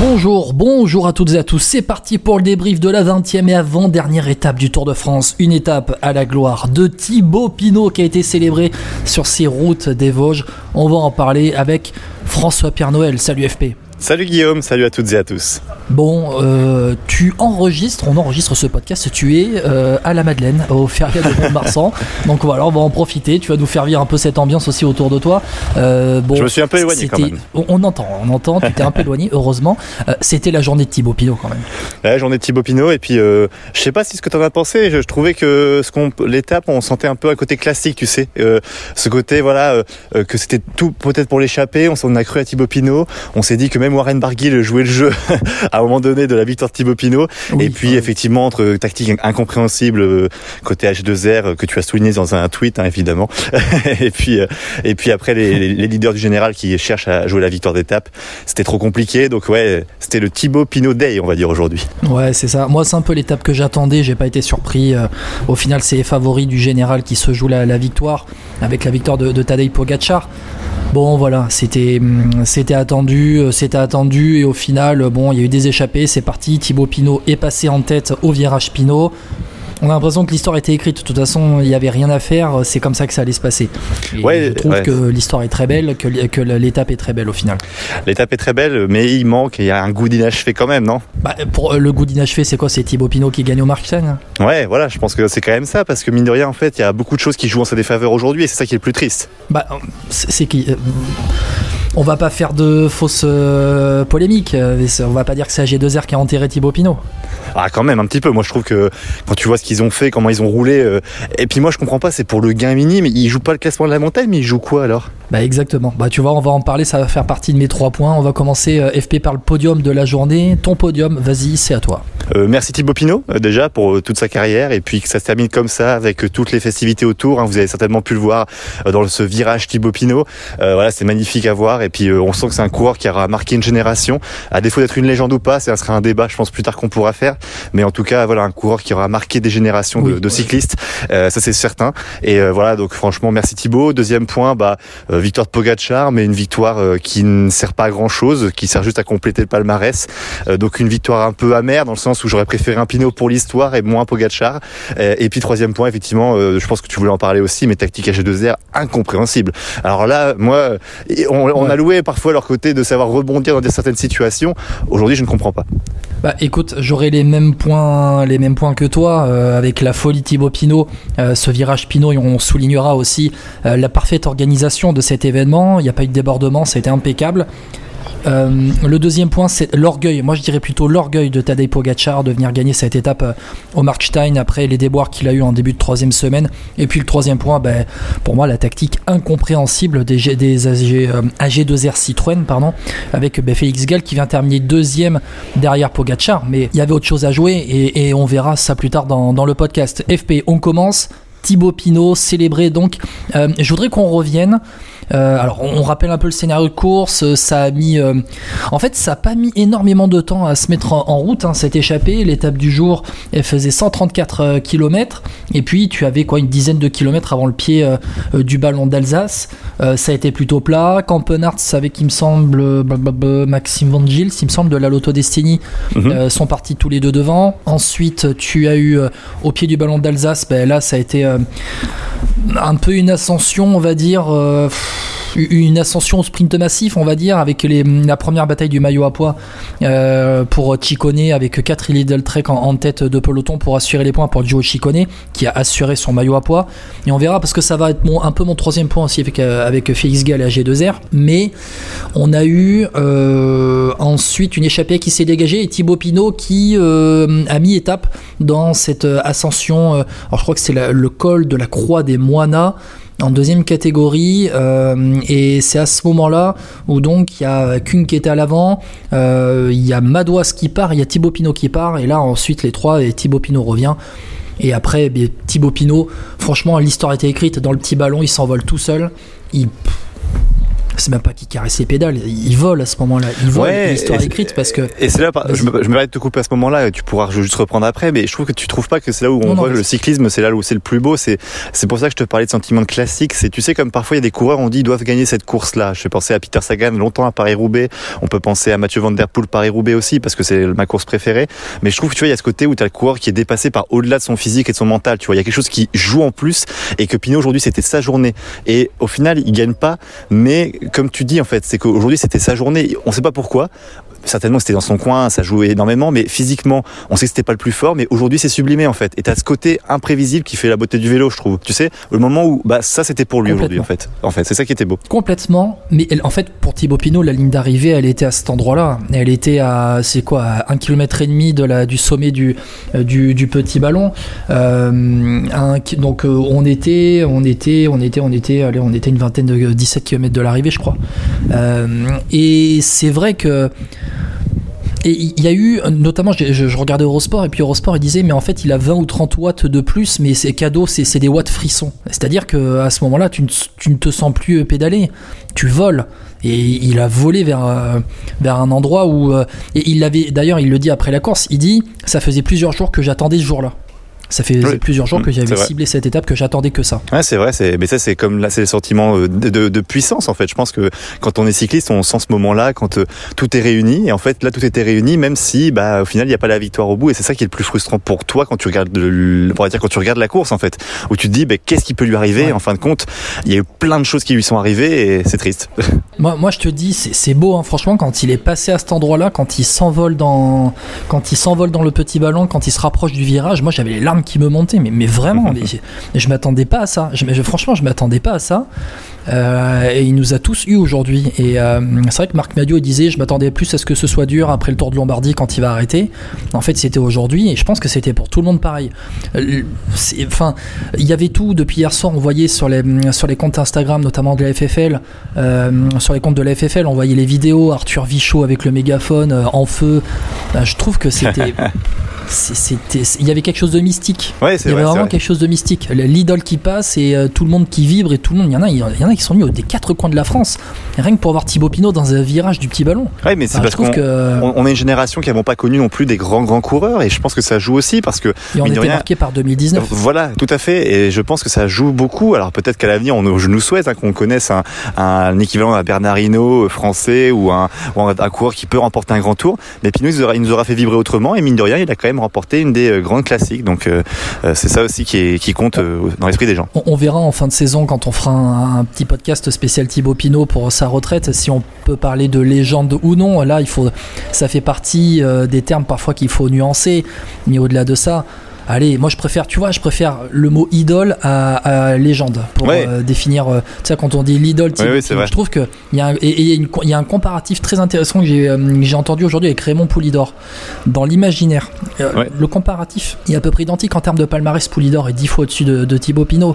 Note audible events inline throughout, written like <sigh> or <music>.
Bonjour, bonjour à toutes et à tous. C'est parti pour le débrief de la 20e et avant-dernière étape du Tour de France. Une étape à la gloire de Thibaut Pinot qui a été célébrée sur ces routes des Vosges. On va en parler avec François Pierre Noël. Salut FP. Salut Guillaume, salut à toutes et à tous. Bon, euh, tu enregistres, on enregistre ce podcast, tu es euh, à la Madeleine, au Feria de Mont-Marsan. <laughs> Donc voilà, on va en profiter, tu vas nous faire vivre un peu cette ambiance aussi autour de toi. Euh, bon, Je me suis un peu éloigné quand même. On, entend, on entend, tu t'es un peu éloigné, <laughs> heureusement. C'était la journée de Thibaut Pinot quand même. La journée de Thibaut Pinot, et puis je sais pas si ce que tu en as pensé, je, trouvais que ce qu'on l'étape, on sentait un peu un côté classique, tu sais. ce côté, voilà, que c'était tout peut-être pour l'échapper, on s'en a cru à Thibaut Pinot, on s'est dit que même Warren Barguil jouait le jeu <laughs> à un moment donné de la victoire de Thibaut Pinot. et puis effectivement entre tactique incompréhensible euh, côté H2R euh, que tu as souligné dans un tweet hein, évidemment. <laughs> et puis euh, et puis après les, les, leaders du général qui cherchent à jouer la victoire d'étape, c'était trop compliqué. Donc ouais, c'était le Thibaut Pinot Day on va dire aujourd'hui. Ouais c'est ça. Moi c'est un peu l'étape que j'attendais. J'ai pas été surpris. Au final c'est les favoris du général qui se jouent la, la victoire avec la victoire de, de Tadej Pogacar. Bon voilà, c'était hum, attendu, c'était attendu et au final bon, il y a eu des échappées, c'est parti, Thibaut Pinot est passé en tête au virage Pinot. On a l'impression que l'histoire était écrite. De toute façon, il n'y avait rien à faire. C'est comme ça que ça allait se passer. je trouve que l'histoire est très belle, que, que l'étape est très belle au final. L'étape est très belle, mais il manque. Il y a un goût d'inachevé quand même, non? Bah, Pour euh, le goût d'inachevé, c'est quoi? C'est Thibaut Pinot qui gagne au Markstein Ouais, voilà. Je pense que c'est quand même ça, parce que mine de rien, en fait, il y a beaucoup de choses qui jouent en sa défaveur aujourd'hui, et c'est ça qui est le plus triste. Bah, c'est qui euh, on va pas faire de fausses euh, polémiques. Euh, on va pas dire que c'est AG2R qui a enterré Thibaut Pinot. Ah, quand même, un petit peu. Moi, je trouve que quand tu vois ce qu'ils ont fait, comment ils ont roulé. Euh, et puis, moi, je comprends pas, c'est pour le gain minime. Ils jouent pas le classement de la montagne, mais ils jouent quoi alors? Bah, exactement. Bah, tu vois, on va en parler. Ça va faire partie de mes trois points. On va commencer FP par le podium de la journée. Ton podium, vas-y, c'est à toi. merci Thibaut Pinot, déjà, pour toute sa carrière. Et puis que ça se termine comme ça, avec toutes les festivités autour. Hein. Vous avez certainement pu le voir dans ce virage Thibaut Pinot. voilà, c'est magnifique à voir. Et puis, on sent que c'est un coureur qui aura marqué une génération. À défaut d'être une légende ou pas, ça sera un débat, je pense, plus tard qu'on pourra faire. Mais en tout cas, voilà, un coureur qui aura marqué des générations de, cyclistes. Euh, ça, c'est certain. Et euh, voilà, donc franchement, merci Thibaut. Deuxième point, bah, euh, victoire de Pogacar, mais une victoire qui ne sert pas à grand chose, qui sert juste à compléter le palmarès. donc une victoire un peu amère dans le sens où j'aurais préféré un Pinot pour l'histoire et moins Pogacar. et puis troisième point, effectivement, je pense que tu voulais en parler aussi, mais tactique H2R incompréhensible. Alors là, moi, on, on a loué parfois leur côté de savoir rebondir dans certaines situations. Aujourd'hui, je ne comprends pas. Bah écoute, j'aurais les mêmes points, les mêmes points que toi euh, avec la folie Thibaut Pinot, euh, ce virage Pinot, et on soulignera aussi euh, la parfaite organisation de cet événement. Il n'y a pas eu de débordement, c'était impeccable. Euh, le deuxième point, c'est l'orgueil. Moi, je dirais plutôt l'orgueil de Tadej Pogacar de venir gagner cette étape euh, au Markstein après les déboires qu'il a eu en début de troisième semaine. Et puis le troisième point, ben, pour moi, la tactique incompréhensible des, des AG, 2 r Citroën, pardon, avec ben, Félix Gall qui vient terminer deuxième derrière Pogacar. Mais il y avait autre chose à jouer et, on verra ça plus tard dans, dans le podcast. FP, on commence. Thibaut Pinot célébré donc. Euh, je voudrais qu'on revienne euh, alors, on, rappelle un peu le scénario de course. Euh, ça a mis, euh, en fait, ça a pas mis énormément de temps à se mettre en, route. Hein, cette échappée, l'étape du jour, elle faisait 134 km. Et puis, tu avais quoi, une dizaine de kilomètres avant le pied du ballon d'Alsace. ça a été plutôt plat. Campenart, avec, il me semble, Maxime Van Gils, il me semble, de la Lotto Destiny, mhm. sont partis tous les deux devant. Ensuite, tu as eu au pied du ballon d'Alsace, ben, là, ça a été un peu une ascension, on va dire une ascension au sprint massif, on va dire, avec la première bataille du maillot à poids euh, pour Chicone, avec 4 Lidl Trek en, tête de peloton pour assurer les points pour Gio Chicone, qui a assuré son maillot à poids. Et on verra parce que ça va être un peu mon troisième point aussi avec, euh, Félix Gall et AG2R. Mais on a eu euh, ensuite une échappée qui s'est dégagée et Thibaut Pinot qui a mis étape dans cette ascension. alors je crois que c'est le col de la Croix des Moinas en deuxième catégorie euh, et c'est à ce moment-là où donc il y a Kung qui était à l'avant, euh, il y a Madouas qui part, il y a Thibaut Pinot qui part et là ensuite les trois et Thibaut Pinot revient. Et après, eh Thibaut Pinot, franchement, l'histoire été écrite. Dans le petit ballon, il s'envole tout seul. Il c'est même pas qu'il caresse les pédales, il vole à ce moment-là. Il vole l'histoire écrite parce que. Et c'est là, je me, je me de te couper à ce moment-là, tu pourras juste reprendre après, mais je trouve que tu trouves pas que c'est là où on voit le cyclisme, c'est là où c'est le plus beau. C'est, c'est pour ça que je te parlais de sentiment de classique. C'est, tu sais, comme parfois il y a des coureurs, on dit ils doivent gagner cette course-là. Je vais penser à Peter Sagan longtemps à Paris-Roubaix. On peut penser à Mathieu Van Der Poel Paris-Roubaix aussi parce que c'est ma course préférée. Mais je trouve que tu vois, il y a ce côté où tu as le coureur qui est dépassé par au-delà de son physique et de son mental. Tu vois, il y a quelque chose qui joue en plus et que Pinot aujourd'hui c'était sa journée. Et au final, il gagne pas, mais comme tu dis en fait, c'est qu'aujourd'hui c'était sa journée. On ne sait pas pourquoi certainement c'était dans son coin, ça jouait énormément, mais physiquement, on sait que c'était pas le plus fort, mais aujourd'hui c'est sublimé en fait. Et t'as ce côté imprévisible qui fait la beauté du vélo, je trouve. Tu sais, le moment où bah ça c'était pour lui aujourd'hui en fait. En fait, c'est ça qui était beau. Complètement. Mais en fait, pour Thibaut Pinot, la ligne d'arrivée, elle était à cet endroit-là. Elle était à c'est quoi, à un kilomètre et demi de la du sommet du euh, du, du petit ballon. Euh, donc euh, on était, on était, on était, on était, allez, on était une vingtaine de 17 km de l'arrivée, je crois. et c'est vrai que et il y a eu, notamment, je, regardais Eurosport, et puis Eurosport, il disait, mais en fait, il a 20 ou 30 watts de plus, mais c'est cadeau, c'est des watts frissons. C'est-à-dire qu'à ce moment-là, tu, ne te sens plus pédaler, tu voles. Et il a volé vers, euh, vers un endroit où. Euh, et il l'avait, d'ailleurs, il le dit après la course, il dit, ça faisait plusieurs jours que j'attendais ce jour-là. Ça fait plusieurs jours que j'avais ciblé cette étape, que j'attendais que ça. Ouais, c'est vrai. C'est, mais ça, c'est comme là, c'est le sentiment euh, de, de, puissance en fait. Je pense que quand on est cycliste, on sent ce moment-là quand euh, tout est réuni. Et en fait, là, tout était réuni, même si, bah, au final, il n'y a pas la victoire au bout. Et c'est ça qui est le plus frustrant pour toi quand tu regardes, le, on dire quand tu regardes la course en fait, où tu te dis, bah, qu'est-ce qui peut lui arriver? En fin de compte, il y a eu plein de choses qui lui sont arrivées et c'est triste. <laughs> moi, moi, je te dis, c'est, beau, hein, franchement, quand il est passé à cet endroit-là, quand il s'envole dans, quand il s'envole dans le petit ballon, quand il se rapproche du virage, moi, j'avais les larmes qui me montaient, mais mais vraiment, <laughs> je m'attendais pas à ça. Je, franchement, je m'attendais pas à ça. Euh, et il nous a tous eu aujourd'hui. Et euh, c'est vrai que Marc Madio disait Je m'attendais plus à ce que ce soit dur après le Tour de Lombardie quand il va arrêter. En fait, c'était aujourd'hui et je pense que c'était pour tout le monde pareil. Euh, enfin, il y avait tout depuis hier soir. On voyait sur les, sur les comptes Instagram, notamment de la FFL, sur les comptes de la FFL, on voyait les vidéos Arthur Vichot avec le mégaphone en feu. je trouve que c'était. <laughs> c'était il y avait quelque chose de mystique il y avait vraiment quelque chose de mystique l'idole qui passe et tout le monde qui vibre et tout le monde il y en a il y en a qui sont venus des quatre coins de la France, rien que pour voir Thibaut Pinot dans un virage du petit ballon. Oui, mais c'est parce qu'on que... on, est une génération qui n'avons pas connu non plus des grands grands coureurs et je pense que ça joue aussi parce que et on était marqué par 2019. Voilà, tout à fait et je pense que ça joue beaucoup. Alors peut-être qu'à l'avenir, on, je nous souhaite hein, qu'on connaisse un, un, équivalent à Bernardino euh, français ou un, un, coureur qui peut remporter un grand tour. Mais Pinot, il nous, aura, fait vibrer autrement et mine de rien, il a quand même remporté une des euh, grandes classiques. Donc euh, c'est ça aussi qui, est, qui compte dans l'esprit des gens. On, verra en fin de saison quand on fera un, un petit podcast spécial Thibaut Pinot pour sa retraite, si on peut parler de légende ou non, là, il faut, ça fait partie euh, des termes parfois qu'il faut nuancer, mais au-delà de ça, Allez, moi je préfère, tu vois, je préfère le mot idole à, légende pour euh, définir. Euh, tu sais, quand on dit l'idole, je trouve qu'il y, a un, y, a un comparatif très intéressant que j'ai entendu aujourd'hui avec Raymond Poulidor dans l'imaginaire. Le comparatif est à peu près identique en termes de palmarès. Poulidor est dix fois au-dessus de, de Thibaut Pinot.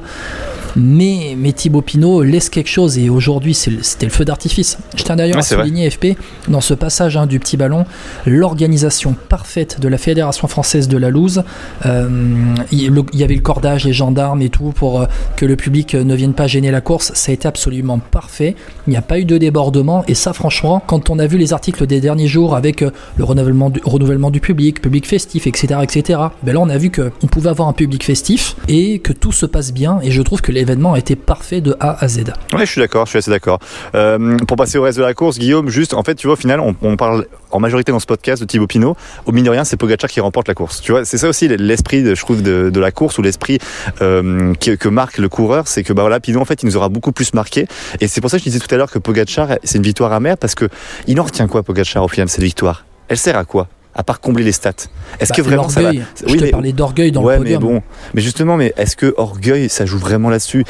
Mais, mais Thibaut Pinot laisse quelque chose et aujourd'hui c'était le feu d'artifice. Je tiens d'ailleurs à souligner FP dans ce passage hein, du petit ballon l'organisation parfaite de la Fédération française de la loose. Euh, il, y avait le cordage, les gendarmes et tout pour euh, que le public ne vienne pas gêner la course. Ça a été absolument parfait. Il n'y a pas eu de débordement et ça franchement, quand on a vu les articles des derniers jours avec euh, le renouvellement du, public, public festif, etc., etc. Ben là on a vu qu'on pouvait avoir un public festif et que tout se passe bien et je trouve que l'événement a été parfait de A à Z. Ouais, je suis d'accord, je suis assez d'accord. Euh, pour passer au reste de la course, Guillaume, juste, en fait, tu vois, au final, on, parle en majorité dans ce podcast de Thibaut Pinot. Au mine de rien, c'est Pogacar qui remporte la course. Tu vois, c'est ça aussi l'esprit, je trouve, de, la course ou l'esprit euh, que, marque le coureur, c'est que bah voilà, Pinot, en fait, il nous aura beaucoup plus marqué. Et c'est pour ça que je disais tout à l'heure que Pogacar, c'est une victoire amère parce que il en retient quoi, Pogacar, au final, cette victoire? Elle sert à quoi? À part combler les stats Est-ce bah, que vraiment ça va Je te parlais d'orgueil dans le podium. Mais bon, mais justement, mais est-ce que orgueil, ça joue vraiment là-dessus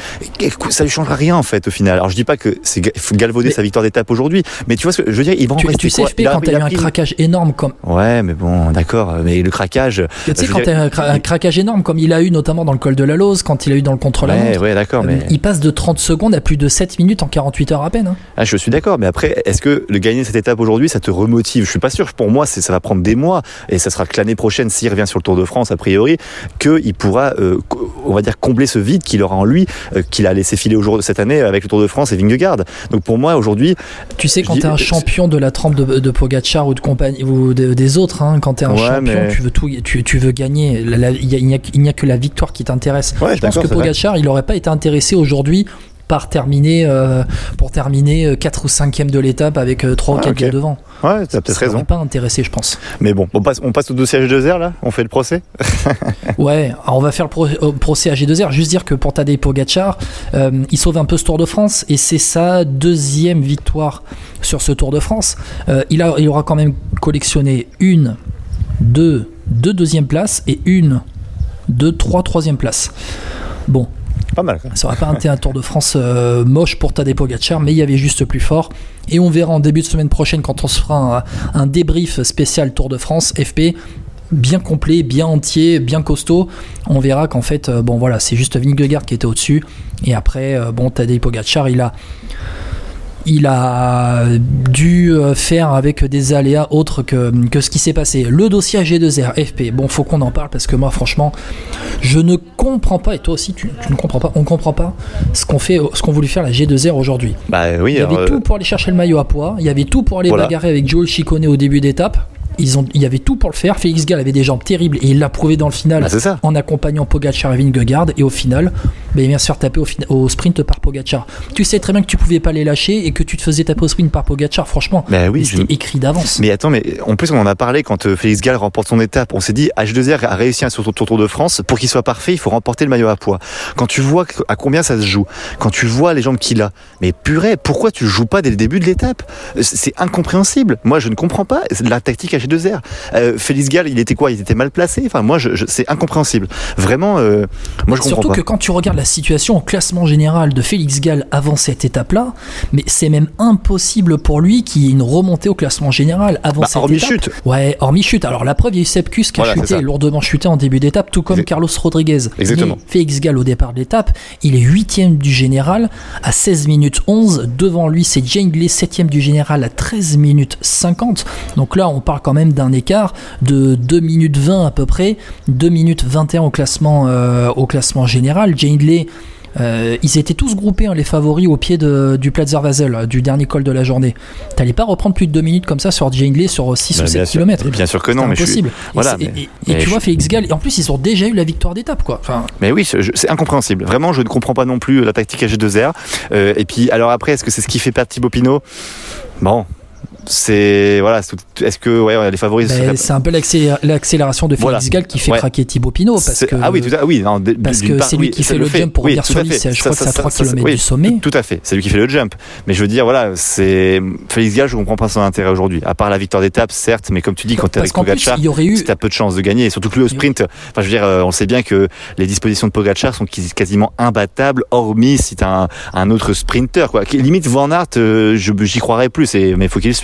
Ça ne changera rien en fait au final. Alors je dis pas que c'est galvauder sa victoire d'étape aujourd'hui, mais tu vois ce que je veux dire, il va en tu, tu sais, FP, quand tu as eu un craquage énorme comme. Ouais, mais bon, d'accord, mais le craquage. Tu sais, quand tu as un, craquage énorme comme il a eu notamment dans le col de la Lose, quand il a eu dans le contre la Ouais, ouais, d'accord, mais. Il passe de 30 secondes à plus de 7 minutes en 48 heures à peine. Hein. Ah, je suis d'accord, mais après, est-ce que le gagner cette étape aujourd'hui, ça te remotive? Je suis pas sûr. Pour moi, ça va prendre des des mois, et ça sera que l'année prochaine, s'il revient sur le Tour de France, a priori, qu'il pourra, euh, on va dire, combler ce vide qu'il aura en lui, euh, qu'il a laissé filer aujourd'hui cette année avec le Tour de France et Vingegaard. Donc pour moi, aujourd'hui. Tu sais, quand je t'es un dis- champion de la trempe de, de Pogacar ou de compagnie ou de- des autres, hein, quand t'es un Ouais, champion, mais- tu veux tout, tu, tu veux gagner. Il a- n'y a, a que la victoire qui t'intéresse. Ouais, je pense que. Pogacar, il n'aurait pas été intéressé aujourd'hui par terminer euh, pour terminer 4 ou 5e de l'étape avec 3 ou Ouais, 4 ok. gars devant. Ouais, t'as peut-être raison. pas intéressé, je pense. Mais bon, on passe, on passe au dossier H2R là On fait le procès <laughs> Ouais, on va faire le pro- procès à G2R. Juste dire que pour Tadej Pogacar, euh, il sauve un peu ce Tour de France et c'est sa deuxième victoire sur ce Tour de France. Euh, il, a, il aura quand même collectionné une, deux, deux deuxième places et une, deux, trois troisième places. Bon, Pas mal. Ça aurait pas été un Tour de France euh, moche pour Tadej Pogacar, mais il y avait juste plus fort. Et on verra en début de semaine prochaine quand on se fera un, un débrief spécial Tour de France FP bien complet, bien entier, bien costaud. On verra qu'en fait, euh, bon voilà, c'est juste Vingegaard qui était au-dessus. Et après, euh, bon, Tadej Pogacar, il a il a dû euh, faire avec des aléas autres que, que ce qui s'est passé. Le dossier G2R, FP, bon, faut qu'on en parle parce que moi, franchement, je ne comprends pas, et toi aussi, tu, tu ne comprends pas, on comprend pas ce qu'on fait, ce qu'ont voulu faire la G2R aujourd'hui. Bah oui, Il y avait alors, tout pour aller chercher le maillot à poids, il y avait tout pour aller Voilà. bagarrer avec Joel Chicone au début d'étape. Ils ont, il y avait tout pour le faire. Félix Gall avait des jambes terribles et il l'a prouvé dans le final bah, en accompagnant Pogacar et Vingegaard et au final bah, il vient se faire taper au, sprint par Pogacar tu sais très bien que tu pouvais pas les lâcher et que tu te faisais taper au sprint par Pogacar franchement Bah oui, je- écrit d'avance Mais attends, mais en plus on en a parlé quand euh, Félix Gall remporte son étape. On s'est dit H2R a réussi un sur Tour de France. Pour qu'il soit parfait, il faut remporter le maillot à poids. Quand tu vois à combien ça se joue, quand tu vois les jambes qu'il a, mais purée, pourquoi tu joues pas dès le début de l'étape? C'est c'est incompréhensible. Moi, je ne comprends pas la tactique H2R. Euh, Félix Gall, il était quoi? Il était mal placé? Enfin, moi, je, je- c'est incompréhensible. Vraiment, euh, moi, je comprends Surtout pas. que quand tu regardes la situation au classement général de Félix Gall avant cette étape-là, mais c'est même impossible pour lui qu'il y ait une remontée au classement général avant Bah, cette hormis étape. chute. Ouais, hormis chute. Alors la preuve, il y a eu Sepkus qui a Voilà, chuté, lourdement chuté en début d'étape, tout comme Carlos Rodriguez. Exactement. Mais Félix Gall au départ de l'étape, il est huitième du général à 16 minutes 11. Devant lui, c'est Jane Glay, septième du général à 13 minutes 50. Donc là, on parle quand même d'un écart de 2 minutes 20 à peu près, 2 minutes 21 au classement, euh, au classement général. Jane euh, ils étaient tous groupés, hein, les favoris, au pied de- du Platzer Vasel, euh, du dernier col de la journée. T'allais pas reprendre plus de 2 minutes comme ça sur Jane sur 6 Bah, ou 7 bien sûr. km. Bien sûr que non, mais suis- impossible. voilà, et, c'est- mais- et- et mais tu vois, Félix Gall, en plus, ils ont déjà eu la victoire d'étape, quoi. Enfin, Mais oui, c'est incompréhensible. Vraiment, je ne comprends pas non plus la tactique AG2R. Euh, et puis, alors après, est-ce que c'est ce qui fait perdre Thibaut Pinot? Bon, c'est voilà. Est-ce que ouais, les favoris Ben, c'est un peu l'accélé- l'accélération de Félix Voilà. Gall qui fait Ouais. craquer Thibaut Pinot parce que ah oui, tout à, oui, non, parce que c'est lui oui, qui fait le jump pour Oui, revenir sur Je Ça, crois que c'est à 3 ça, km oui, du sommet. Tout à fait, c'est lui qui fait le jump. Mais je veux dire, voilà, c'est Félix Gall, je comprends pas son intérêt aujourd'hui. À part la victoire d'étape, certes, mais comme tu dis, quand t'es avec plus, Pogacar, eu. tu as peu de chances de gagner. Et surtout que lui au sprint, enfin, je veux dire, euh, on sait bien que les dispositions de Pogacar sont quasi- quasiment imbattables, hormis si t'as un, un autre sprinter, quoi. Limite Van Aert, euh, je- j'y croirais plus, mais il faut qu'il le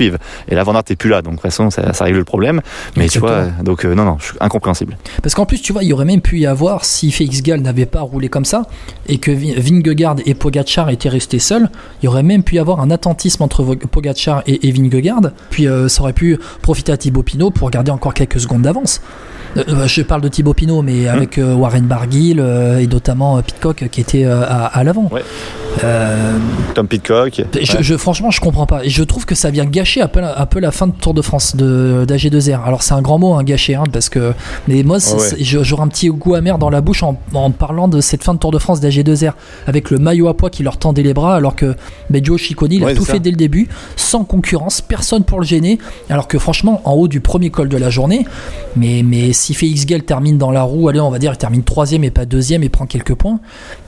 Et là, Van Aert est plus là, donc de toute façon, ça, ça règle le problème. Mais tu vois, donc euh, non, non, je suis incompréhensible. Parce qu'en plus, tu vois, il y aurait même pu y avoir, si Félix Gall n'avait pas roulé comme ça, et que Vi- Vingegaard et Pogacar étaient restés seuls, il y aurait même pu y avoir un attentisme entre Pogacar et, et Vingegaard, puis euh, ça aurait pu profiter à Thibaut Pinot pour garder encore quelques secondes d'avance. Euh, je parle de Thibaut Pinot, mais avec euh, Warren Barguil et notamment Pitcock qui était à, à l'avant. Ouais. Euh, Tom Pitcock. je, je- franchement, je comprends pas. Et je trouve que ça vient gâcher un peu, la- un peu la fin de Tour de France de d'AG2R. Alors c'est un grand mot, hein, gâcher, hein, parce que mais moi, c'est- Ah ouais. c'est- je- j'aurai un petit goût amer dans la bouche en, en parlant de cette fin de Tour de France d'AG2R avec le maillot à poids qui leur tendait les bras, alors que Joe Ciccone il Ouais, a tout fait dès le début, sans concurrence, personne pour le gêner. Alors que franchement, en haut du premier col de la journée, mais mais si Félix Gall termine dans la roue, allez, on va dire, il termine troisième et pas deuxième et prend quelques points.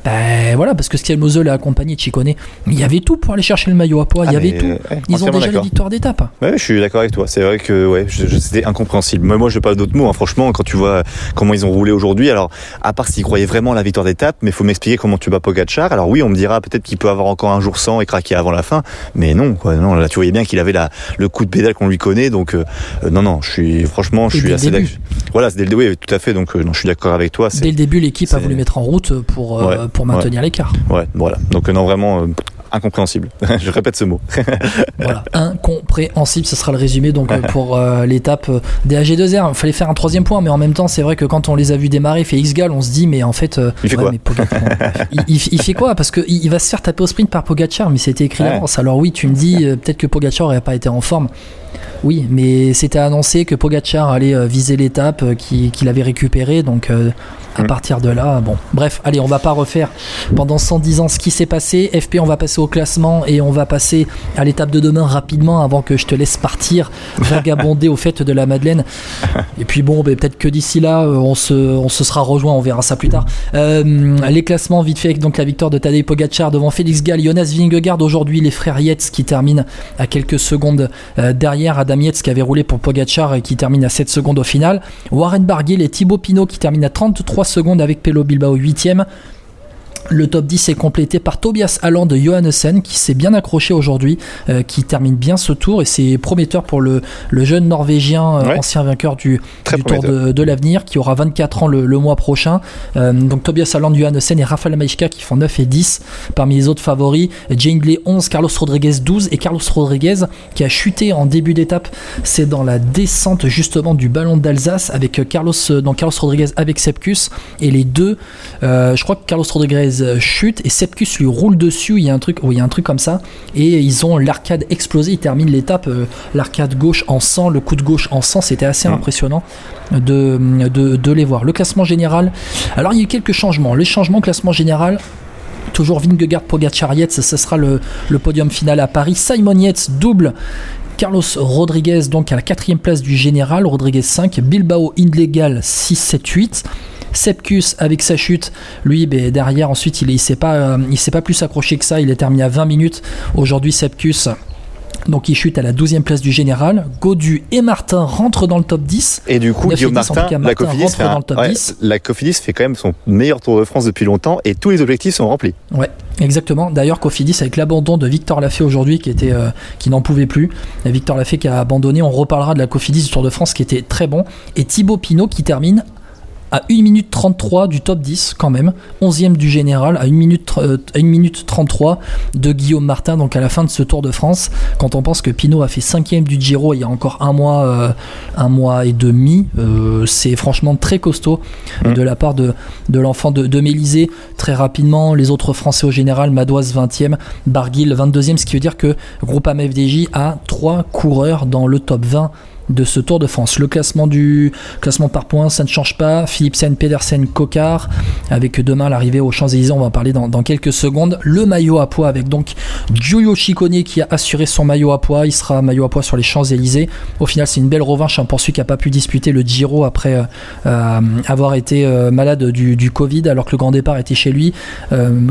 Ben voilà, parce que Skelmosel a accompagné Ciccone. Il y avait tout pour aller chercher le maillot à poids. il y Ah, avait tout. ouais, Ils ont déjà les victoires d'étape. Ouais, je suis d'accord avec toi. C'est vrai que ouais, c'était incompréhensible. Moi, moi, je n'ai pas d'autres mots. hein. Franchement, quand tu vois comment ils ont roulé aujourd'hui, alors à part s'ils croyaient vraiment à la victoire d'étape, mais faut m'expliquer comment tu bats Pogacar. Alors oui, on me dira peut-être qu'il peut avoir encore un jour sans et craquer avant la fin, mais non, quoi. Non, là, tu voyais bien qu'il avait la, le coup de pédale qu'on lui connaît. Donc euh, euh, non, non, je suis franchement, je Et suis assez d'accord. Voilà, c'est dès le début, oui, tout à fait. Donc euh, non, je suis d'accord avec toi. Dès le début, l'équipe a voulu mettre en route pour, euh, Ouais, pour maintenir l'écart. Ouais, voilà. Donc euh, non, vraiment. Euh, incompréhensible. <laughs> Je répète ce mot. <laughs> voilà, incompréhensible, ce sera le résumé donc pour l'étape des AG2R. Il fallait faire un troisième point, mais en même temps, c'est vrai que quand on les a vus démarrer, fait X-Gal, on se dit, mais en fait, <laughs> il fait quoi il, fait quoi? Parce qu'il il va se faire taper au sprint par Pogacar, mais c'était écrit avance. Alors oui, tu me dis, peut-être que Pogacar n'aurait pas été en forme. Oui, mais c'était annoncé que Pogacar allait euh, viser l'étape euh, qu'il avait récupérée, donc euh, à mm. partir de là, bon. Bref, allez, on va pas refaire pendant 110 ans ce qui s'est passé. FP, on va passer au classement et on va passer à l'étape de demain rapidement avant que je te laisse partir, <laughs> vagabonder au fait de la Madeleine. Et puis bon, ben, peut-être que d'ici là, on se, on se sera rejoint, on verra ça plus tard. les classements, vite fait, donc la victoire de Tadej Pogacar devant Félix Gall, Jonas Vingegaard aujourd'hui, les frères Yates qui terminent à quelques secondes derrière. Adam Yates qui avait roulé pour Pogachar et qui termine à 7 secondes au final. Warren Barguil et Thibaut Pinot qui terminent à 33 secondes avec Pelo Bilbao 8ème. Le top 10 est complété par Tobias Alland de Johannessen qui s'est bien accroché aujourd'hui, euh, qui termine bien ce tour et c'est prometteur pour le, jeune Norvégien, euh, ancien vainqueur du, Tour de, l'avenir, qui aura 24 ans le, mois prochain. Euh, donc Tobias Alland, Johannessen et Rafael Maïchka qui font 9 et 10 parmi les autres favoris. Jane 11, Carlos Rodriguez 12 et Carlos Rodriguez qui a chuté en début d'étape. C'est dans la descente justement du ballon d'Alsace avec Carlos, Carlos Rodriguez avec Sepkus et les deux, je crois que Carlos Rodriguez euh, chute et Sepkus lui roule dessus. Il y a un truc, il y a un truc comme ça. Et ils ont l'arcade explosé. Ils terminent l'étape, euh, l'arcade gauche en sang, le coup de gauche en sang. C'était assez mm. impressionnant de, de, les voir. Le classement général. Alors il y a eu quelques changements. Le changement classement général. Toujours Vingegaard, Pogacar, Yates, ce sera le, le, podium final à Paris. Simon Yates double Carlos Rodriguez donc à la quatrième place du général, Rodriguez 5, Bilbao Indlegal 6, 7, 8. Sepkus avec sa chute, lui ben, derrière ensuite il, il s'est pas, euh, il pas plus accroché que ça, il est terminé à 20 minutes. Aujourd'hui Sepkus donc il chute à la 12e place du général. Godu et Martin rentrent dans le top 10. Et du coup, Guillaume Martin, la Cofidis, fait dans le top 10. la Cofidis fait quand même son meilleur Tour de France depuis longtemps et tous les objectifs sont remplis. Ouais, exactement. D'ailleurs, Cofidis avec l'abandon de Victor Lafay aujourd'hui qui était euh, qui n'en pouvait plus. Victor Lafay qui a abandonné. On reparlera de la Cofidis du Tour de France qui était très bon. Et Thibaut Pinot qui termine à 1 minute 33 du top 10 quand même, 11e du général à 1 minute, euh, à 1 minute 33 de Guillaume Martin, donc à la fin de ce Tour de France, quand on pense que Pinot a fait 5e du Giro il y a encore un mois, euh, un mois et demi, euh, c'est franchement très costaud mmh. de la part de, de l'enfant de, de Mélisée. Très rapidement, les autres Français au général, Madoise 20e, Barguil 22e, ce qui veut dire que Groupama FDJ a 3 coureurs dans le top 20 de ce Tour de France. Le classement du classement par points, ça ne change pas. Philipsen, Pedersen, Cocard, avec demain l'arrivée aux Champs-Élysées, on va en parler dans, quelques secondes. Le maillot à poids avec donc Giulio Ciccone qui a assuré son maillot à poids. Il sera maillot à poids sur les Champs-Élysées. Au final, c'est une belle revanche hein, pour celui qui n'a pas pu disputer le Giro après euh, euh, avoir été euh, malade du, Covid, alors que le grand départ était chez lui.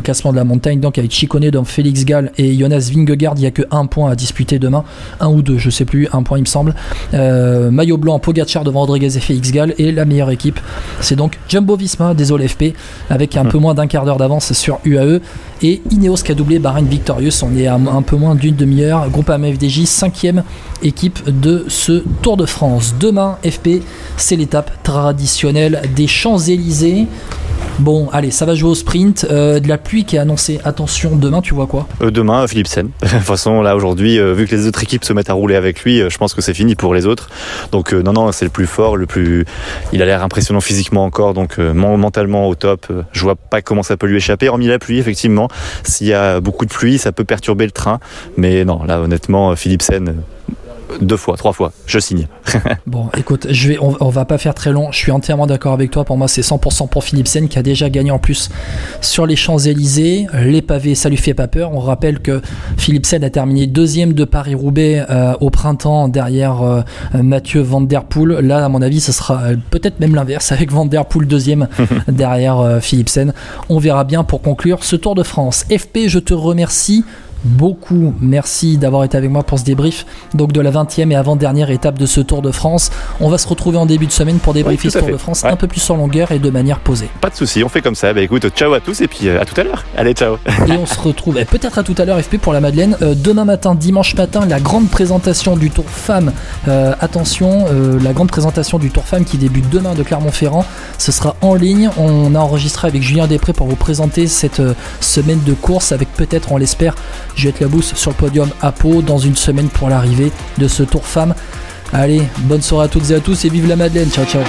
classement de la montagne, donc avec Ciccone, donc Félix Gall et Jonas Vingegaard, il n'y a que un point à disputer demain. Un ou deux, je sais plus, un point il me semble. Euh, maillot blanc Pogachar devant Rodriguez et Félix Gall. Et la meilleure équipe c'est donc Jumbo Visma désolé FP avec un hmm. peu moins d'un quart d'heure d'avance sur UAE et Ineos qui a doublé Bahrain Victorious on est à un peu moins d'une demi-heure. Groupe AMFDJ cinquième équipe de ce Tour de France. Demain FP c'est l'étape traditionnelle des Champs-Élysées Bon, allez, ça va jouer au sprint. Euh, de la pluie qui est annoncée. Attention, demain, tu vois quoi? Euh, Demain, Philipsen. <laughs> de toute façon, là, aujourd'hui, euh, vu que les autres équipes se mettent à rouler avec lui, je pense que c'est fini pour les autres. Donc, non, non, c'est le plus fort, le plus. Il a l'air impressionnant physiquement encore, donc mentalement au top. je vois pas comment ça peut lui échapper, hormis la pluie, effectivement. S'il y a beaucoup de pluie, ça peut perturber le train. Mais non, là, honnêtement, Philipsen deux fois, trois fois, je signe. <laughs> bon, écoute, je vais, on, va pas faire très long. Je suis entièrement d'accord avec toi. Pour moi, c'est 100% pour Philipsen qui a déjà gagné en plus sur les Champs-Élysées. Les pavés, ça lui fait pas peur. On rappelle que Philipsen a terminé deuxième de Paris-Roubaix euh, au printemps derrière euh, Mathieu Van Der Poel. Là, à mon avis, ce sera euh, peut-être même l'inverse avec Van Der Poel deuxième <laughs> derrière Philipsen. On verra bien pour conclure ce Tour de France. FP, je te remercie beaucoup. Merci d'avoir été avec moi pour ce débrief donc de la 20e et avant-dernière étape de ce Tour de France. On va se retrouver en début de semaine pour débriefer ce Tour de France un peu plus en longueur et de manière posée. Pas de souci, on fait comme ça. Bah écoute, ciao à tous et puis euh, à tout à l'heure. Allez, ciao. <laughs> et on se retrouve eh, peut-être à tout à l'heure FP pour la Madeleine. Euh, demain matin, dimanche matin, la grande présentation du Tour Femme. Euh, attention, la grande présentation du Tour Femme qui débute demain de Clermont-Ferrand. Ce sera en ligne. On a enregistré avec Julien Després pour vous présenter cette semaine de course avec peut-être, on l'espère, Juliette Labousse sur le podium à Pau dans une semaine pour l'arrivée de ce Tour Femme. Allez, bonne soirée à toutes et à tous et vive la Madeleine. Ciao ciao.